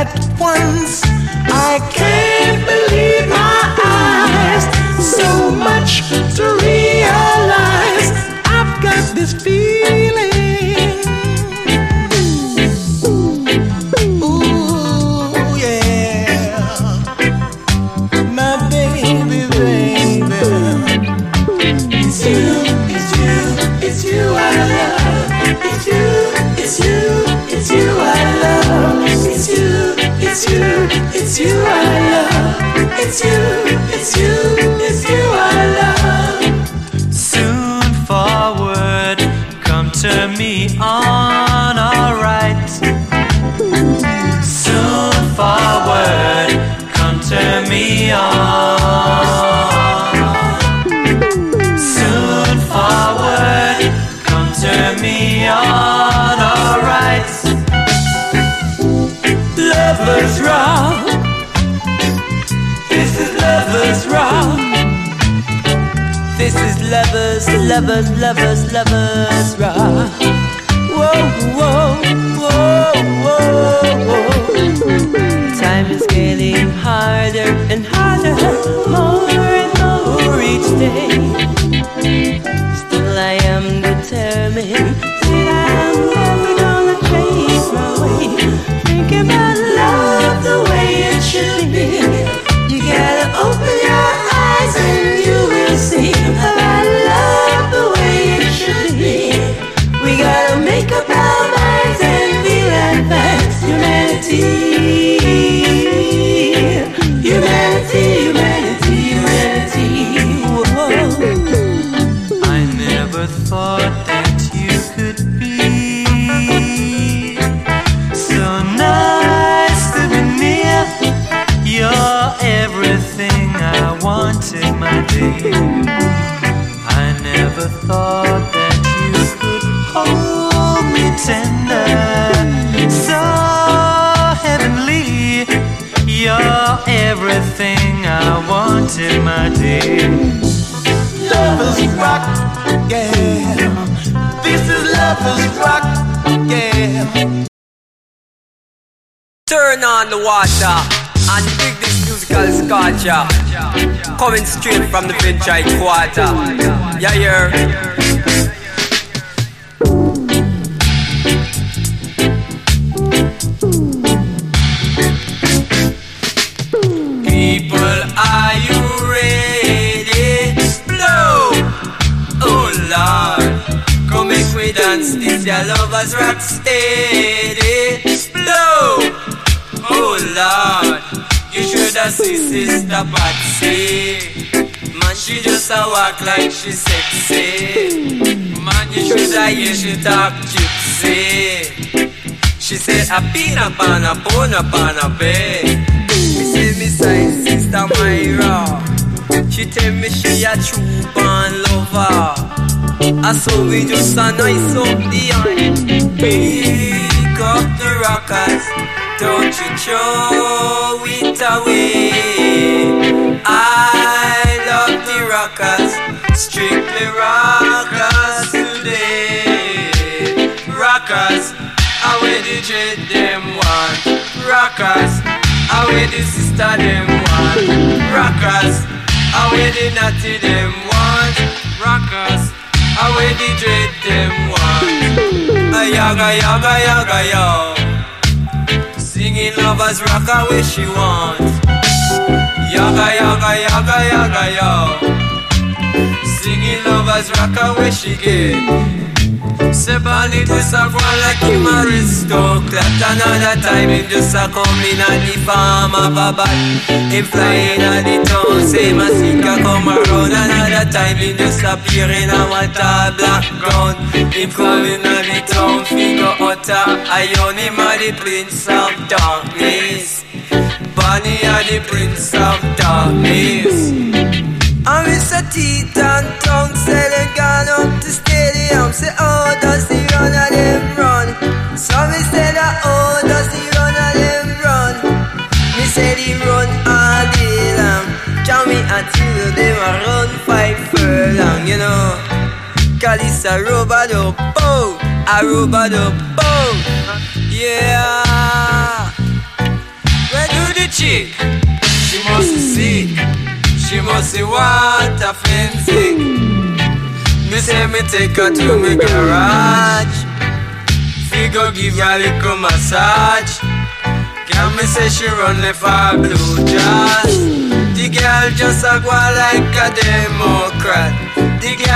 at once. I can't believe my eyes. So much to realize. I've got this feeling. It's you I love. It's you. It's you, it's you, it's you I love. Soon forward, come me on. Soon forward, come me on. Soon forward, come me on. Is lovers, lovers, lovers, lovers rock. Whoa, whoa, whoa, whoa, whoa. Time is getting harder and thought that you could be so nice to be near. You're everything I wanted, my dear. I never thought that you could hold me tender, so heavenly. You're everything I wanted, my dear. This is rock, yeah. Turn on the water and dig this musical sculpture. Coming straight from the Pinchite Quarter. Yeah, yeah. Dance your lovers rock steady. Blow! Oh Lord, you should have seen Sister Patsy. Man, she just a walk like she sexy. Man, you should have hear she talk gypsy. She said, a pina pana pona pana bay. Me say me side sister Myra. She tell me she a true born lover. I saw we just a nice up the. Pick up the rockers. Don't you throw it away. I love the rockers. Strictly rockers today. Rockers. I wear the dread them want Rockers I the sister them want Rockers the natty them want Wear the dread them want. A yaga yaga yaga yo. Singing lovers rock away she want Yaga yaga yaga yaga yo. Singing lovers rock away she get Say Bonnie just a run like him aristocrat Another time him just a come in at the farm of a bat Him flying at the town, say my sinker come around Another time him just appear in a water black ground Him coming at the town, figure utter Ion him a prince of darkness. Bonnie a the prince of darkness. And we say teeth and tongue they gone up to them a run five furlong you know Cause a bow Yeah Where do the chick? She must be sick she must see what a frenzy. Me say me take her to me garage. Figure give her a little massage. Can me say she run left her blue jazz. The girl just a go like a Democrat. The girl